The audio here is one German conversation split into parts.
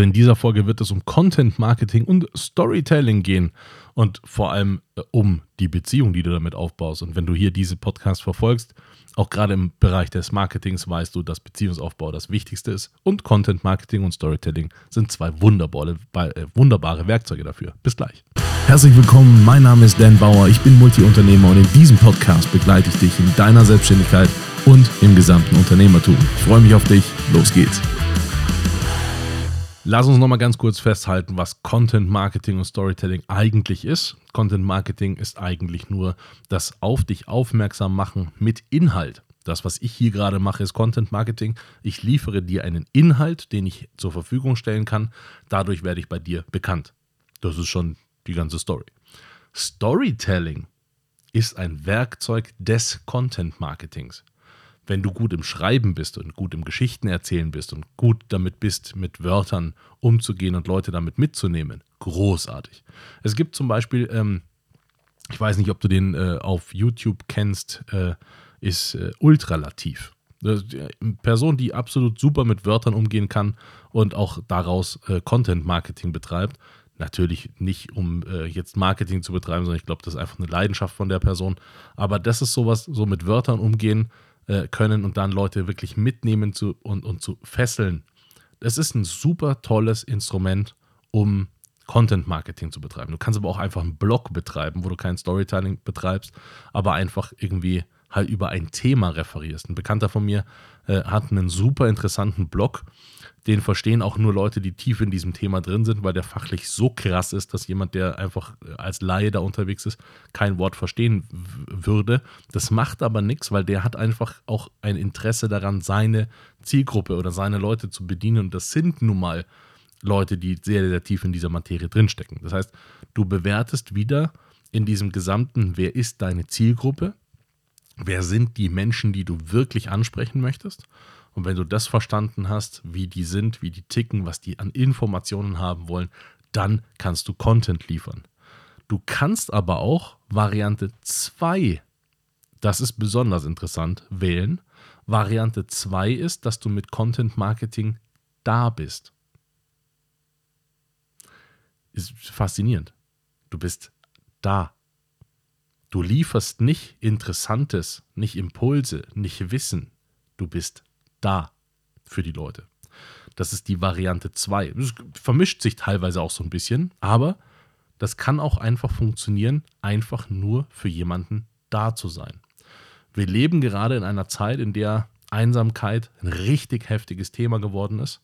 Denn in dieser Folge wird es um Content Marketing und Storytelling gehen und vor allem äh, um die Beziehung, die du damit aufbaust. Und wenn du hier diese Podcast verfolgst, auch gerade im Bereich des Marketings weißt du, dass Beziehungsaufbau das Wichtigste ist und Content Marketing und Storytelling sind zwei wunderbare, äh, wunderbare Werkzeuge dafür. Bis gleich. Herzlich willkommen, mein Name ist Dan Bauer, ich bin Multiunternehmer und in diesem Podcast begleite ich dich in deiner Selbstständigkeit und im gesamten Unternehmertum. Ich freue mich auf dich, los geht's. Lass uns nochmal ganz kurz festhalten, was Content Marketing und Storytelling eigentlich ist. Content Marketing ist eigentlich nur das auf dich aufmerksam machen mit Inhalt. Das, was ich hier gerade mache, ist Content Marketing. Ich liefere dir einen Inhalt, den ich zur Verfügung stellen kann. Dadurch werde ich bei dir bekannt. Das ist schon die ganze Story. Storytelling ist ein Werkzeug des Content Marketings wenn du gut im Schreiben bist und gut im Geschichten erzählen bist und gut damit bist, mit Wörtern umzugehen und Leute damit mitzunehmen, großartig. Es gibt zum Beispiel, ähm, ich weiß nicht, ob du den äh, auf YouTube kennst, äh, ist äh, Ultralativ. Eine Person, die absolut super mit Wörtern umgehen kann und auch daraus äh, Content Marketing betreibt. Natürlich nicht, um äh, jetzt Marketing zu betreiben, sondern ich glaube, das ist einfach eine Leidenschaft von der Person. Aber das ist sowas, so mit Wörtern umgehen, äh, können und dann Leute wirklich mitnehmen zu, und, und zu fesseln. Es ist ein super tolles Instrument, um Content Marketing zu betreiben. Du kannst aber auch einfach einen Blog betreiben, wo du kein Storytelling betreibst, aber einfach irgendwie halt über ein Thema referierst. Ein Bekannter von mir äh, hat einen super interessanten Blog, den verstehen auch nur Leute, die tief in diesem Thema drin sind, weil der fachlich so krass ist, dass jemand, der einfach als Laie da unterwegs ist, kein Wort verstehen würde. Das macht aber nichts, weil der hat einfach auch ein Interesse daran, seine Zielgruppe oder seine Leute zu bedienen. Und das sind nun mal Leute, die sehr, sehr tief in dieser Materie drinstecken. Das heißt, du bewertest wieder in diesem gesamten, wer ist deine Zielgruppe, wer sind die Menschen, die du wirklich ansprechen möchtest und wenn du das verstanden hast, wie die sind, wie die ticken, was die an Informationen haben wollen, dann kannst du Content liefern. Du kannst aber auch Variante 2, das ist besonders interessant, wählen. Variante 2 ist, dass du mit Content Marketing da bist. Ist faszinierend. Du bist da. Du lieferst nicht Interessantes, nicht Impulse, nicht Wissen. Du bist da für die Leute. Das ist die Variante 2. Das vermischt sich teilweise auch so ein bisschen, aber das kann auch einfach funktionieren, einfach nur für jemanden da zu sein. Wir leben gerade in einer Zeit, in der Einsamkeit ein richtig heftiges Thema geworden ist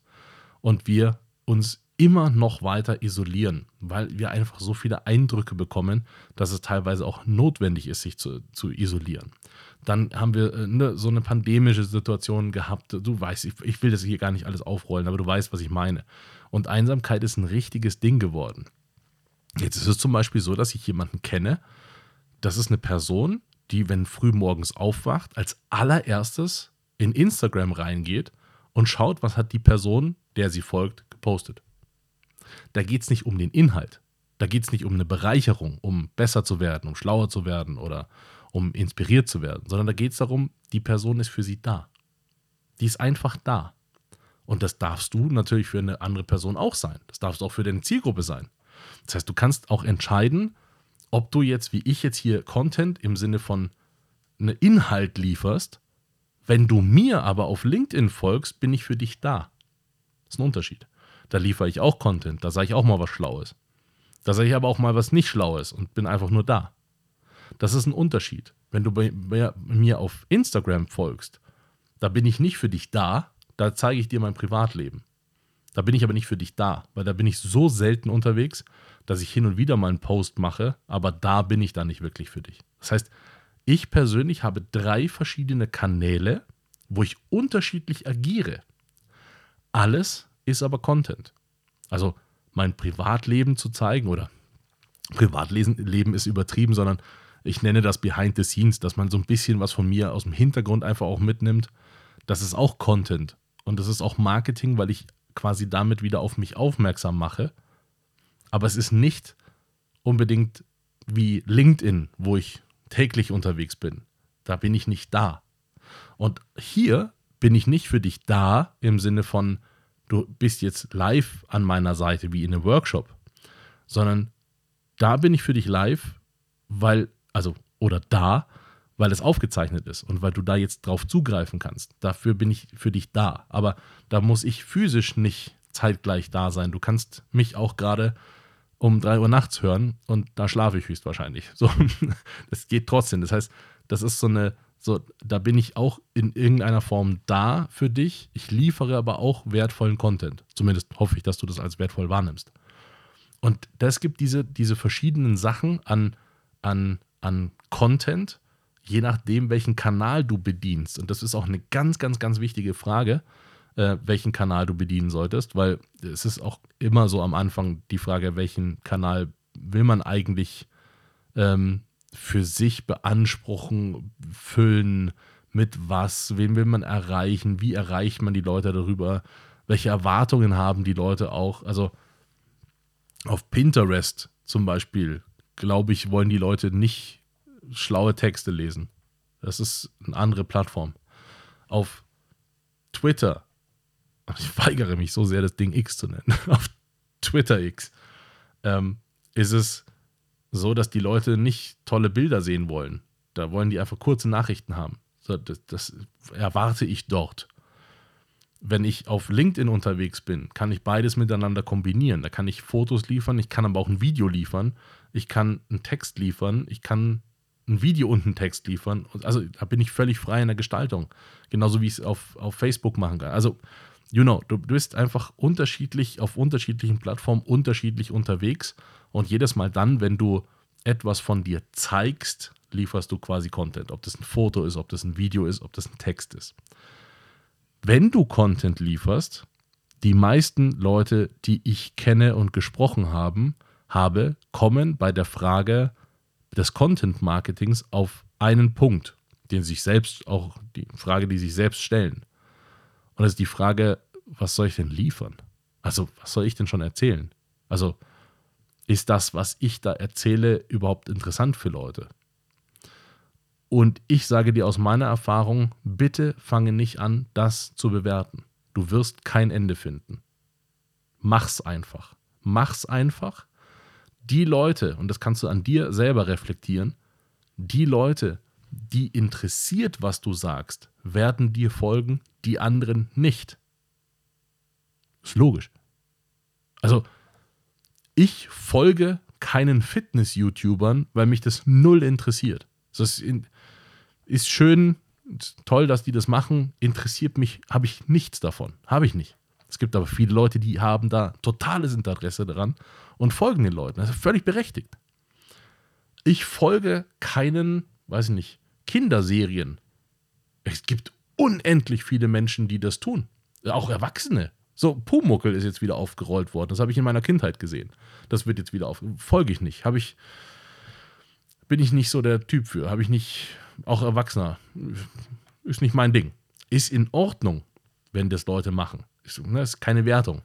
und wir uns immer noch weiter isolieren, weil wir einfach so viele Eindrücke bekommen, dass es teilweise auch notwendig ist, sich zu, zu isolieren. Dann haben wir äh, ne, so eine pandemische Situation gehabt. Du weißt, ich, ich will das hier gar nicht alles aufrollen, aber du weißt, was ich meine. Und Einsamkeit ist ein richtiges Ding geworden. Jetzt ist es zum Beispiel so, dass ich jemanden kenne, das ist eine Person, die, wenn früh morgens aufwacht, als allererstes in Instagram reingeht und schaut, was hat die Person, der sie folgt, gepostet. Da geht es nicht um den Inhalt. Da geht es nicht um eine Bereicherung, um besser zu werden, um schlauer zu werden oder um inspiriert zu werden, sondern da geht es darum, die Person ist für sie da. Die ist einfach da. Und das darfst du natürlich für eine andere Person auch sein. Das darfst du auch für deine Zielgruppe sein. Das heißt, du kannst auch entscheiden, ob du jetzt, wie ich jetzt hier, Content im Sinne von einem Inhalt lieferst. Wenn du mir aber auf LinkedIn folgst, bin ich für dich da. Das ist ein Unterschied. Da liefere ich auch Content, da sage ich auch mal was Schlaues. Da sage ich aber auch mal was nicht Schlaues und bin einfach nur da. Das ist ein Unterschied. Wenn du bei, mir auf Instagram folgst, da bin ich nicht für dich da, da zeige ich dir mein Privatleben. Da bin ich aber nicht für dich da, weil da bin ich so selten unterwegs, dass ich hin und wieder mal einen Post mache, aber da bin ich dann nicht wirklich für dich. Das heißt, ich persönlich habe drei verschiedene Kanäle, wo ich unterschiedlich agiere. Alles ist aber Content. Also mein Privatleben zu zeigen oder Privatleben ist übertrieben, sondern ich nenne das Behind the Scenes, dass man so ein bisschen was von mir aus dem Hintergrund einfach auch mitnimmt. Das ist auch Content und das ist auch Marketing, weil ich quasi damit wieder auf mich aufmerksam mache. Aber es ist nicht unbedingt wie LinkedIn, wo ich täglich unterwegs bin. Da bin ich nicht da. Und hier bin ich nicht für dich da im Sinne von, du bist jetzt live an meiner Seite wie in einem Workshop, sondern da bin ich für dich live, weil, also, oder da, weil es aufgezeichnet ist und weil du da jetzt drauf zugreifen kannst. Dafür bin ich für dich da. Aber da muss ich physisch nicht zeitgleich da sein. Du kannst mich auch gerade um 3 Uhr nachts hören und da schlafe ich höchstwahrscheinlich. So, das geht trotzdem. Das heißt, das ist so eine, so, da bin ich auch in irgendeiner Form da für dich. Ich liefere aber auch wertvollen Content. Zumindest hoffe ich, dass du das als wertvoll wahrnimmst. Und das gibt diese, diese verschiedenen Sachen an, an, an Content, je nachdem, welchen Kanal du bedienst. Und das ist auch eine ganz, ganz, ganz wichtige Frage, äh, welchen Kanal du bedienen solltest, weil es ist auch immer so am Anfang die Frage, welchen Kanal will man eigentlich ähm, für sich beanspruchen, füllen, mit was, wen will man erreichen, wie erreicht man die Leute darüber, welche Erwartungen haben die Leute auch. Also auf Pinterest zum Beispiel, glaube ich, wollen die Leute nicht schlaue Texte lesen. Das ist eine andere Plattform. Auf Twitter, ich weigere mich so sehr, das Ding X zu nennen, auf Twitter X, ähm, ist es so, dass die Leute nicht tolle Bilder sehen wollen. Da wollen die einfach kurze Nachrichten haben. So, das, das erwarte ich dort. Wenn ich auf LinkedIn unterwegs bin, kann ich beides miteinander kombinieren. Da kann ich Fotos liefern, ich kann aber auch ein Video liefern, ich kann einen Text liefern, ich kann ein Video und einen Text liefern. Also da bin ich völlig frei in der Gestaltung. Genauso wie ich es auf, auf Facebook machen kann. Also, you know, du bist einfach unterschiedlich auf unterschiedlichen Plattformen unterschiedlich unterwegs. Und jedes Mal dann, wenn du etwas von dir zeigst, lieferst du quasi Content. Ob das ein Foto ist, ob das ein Video ist, ob das ein Text ist. Wenn du Content lieferst, die meisten Leute, die ich kenne und gesprochen haben, habe, kommen bei der Frage, des Content Marketings auf einen Punkt, den sich selbst auch die Frage, die sich selbst stellen. Und das ist die Frage, was soll ich denn liefern? Also, was soll ich denn schon erzählen? Also, ist das, was ich da erzähle, überhaupt interessant für Leute? Und ich sage dir aus meiner Erfahrung, bitte fange nicht an, das zu bewerten. Du wirst kein Ende finden. Mach's einfach. Mach's einfach die Leute, und das kannst du an dir selber reflektieren, die Leute, die interessiert, was du sagst, werden dir folgen, die anderen nicht. Ist logisch. Also, ich folge keinen Fitness-YouTubern, weil mich das null interessiert. Das ist schön, toll, dass die das machen, interessiert mich, habe ich nichts davon. Habe ich nicht. Es gibt aber viele Leute, die haben da totales Interesse daran und folgen den Leuten. Das ist völlig berechtigt. Ich folge keinen, weiß ich nicht, Kinderserien. Es gibt unendlich viele Menschen, die das tun. Auch Erwachsene. So, Pumuckel ist jetzt wieder aufgerollt worden. Das habe ich in meiner Kindheit gesehen. Das wird jetzt wieder auf. Folge ich nicht. Habe ich. Bin ich nicht so der Typ für. Habe ich nicht. Auch Erwachsener. Ist nicht mein Ding. Ist in Ordnung, wenn das Leute machen. Ist, ne, ist keine Wertung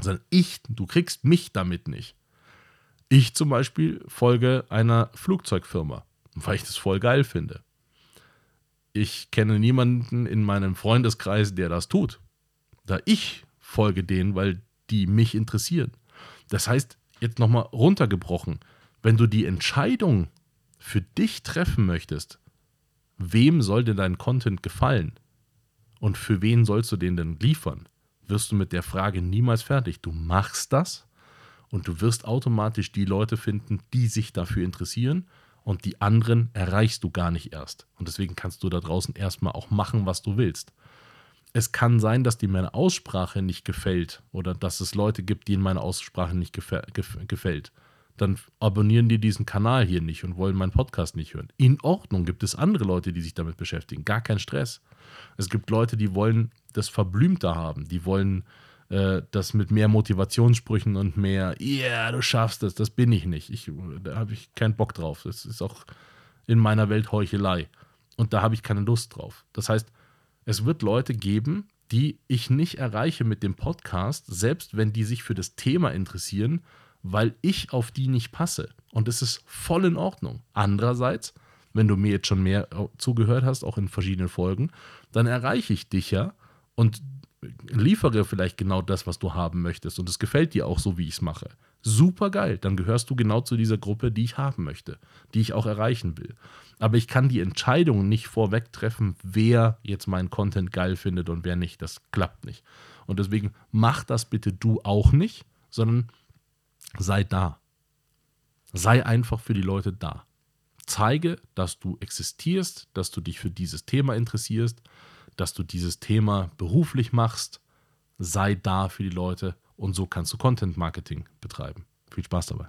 sondern ich, du kriegst mich damit nicht. Ich zum Beispiel folge einer Flugzeugfirma, weil ich das voll geil finde. Ich kenne niemanden in meinem Freundeskreis, der das tut. Da ich folge denen, weil die mich interessieren. Das heißt, jetzt nochmal runtergebrochen, wenn du die Entscheidung für dich treffen möchtest, wem soll dir dein Content gefallen und für wen sollst du den denn liefern, wirst du mit der Frage niemals fertig. Du machst das und du wirst automatisch die Leute finden, die sich dafür interessieren und die anderen erreichst du gar nicht erst. Und deswegen kannst du da draußen erstmal auch machen, was du willst. Es kann sein, dass dir meine Aussprache nicht gefällt oder dass es Leute gibt, denen meine Aussprache nicht gefällt. Dann abonnieren die diesen Kanal hier nicht und wollen meinen Podcast nicht hören. In Ordnung, gibt es andere Leute, die sich damit beschäftigen. Gar kein Stress. Es gibt Leute, die wollen das verblümter haben. Die wollen äh, das mit mehr Motivationssprüchen und mehr, ja, yeah, du schaffst es, das bin ich nicht. Ich, da habe ich keinen Bock drauf. Das ist auch in meiner Welt Heuchelei. Und da habe ich keine Lust drauf. Das heißt, es wird Leute geben, die ich nicht erreiche mit dem Podcast, selbst wenn die sich für das Thema interessieren, weil ich auf die nicht passe. Und es ist voll in Ordnung. Andererseits, wenn du mir jetzt schon mehr zugehört hast, auch in verschiedenen Folgen, dann erreiche ich dich ja und liefere vielleicht genau das, was du haben möchtest und es gefällt dir auch so, wie ich es mache. Super geil, dann gehörst du genau zu dieser Gruppe, die ich haben möchte, die ich auch erreichen will. Aber ich kann die Entscheidung nicht vorweg treffen, wer jetzt meinen Content geil findet und wer nicht. Das klappt nicht. Und deswegen mach das bitte du auch nicht, sondern sei da. Sei einfach für die Leute da. Zeige, dass du existierst, dass du dich für dieses Thema interessierst, dass du dieses Thema beruflich machst. Sei da für die Leute und so kannst du Content Marketing betreiben. Viel Spaß dabei.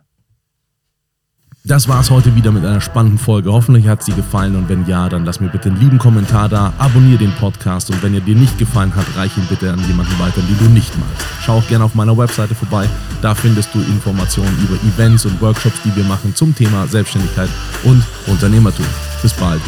Das war es heute wieder mit einer spannenden Folge. Hoffentlich hat sie gefallen und wenn ja, dann lass mir bitte einen lieben Kommentar da, abonniere den Podcast und wenn er dir nicht gefallen hat, reich ihn bitte an jemanden weiter, den du nicht magst. Schau auch gerne auf meiner Webseite vorbei. Da findest du Informationen über Events und Workshops, die wir machen zum Thema Selbstständigkeit und Unternehmertum. Bis bald.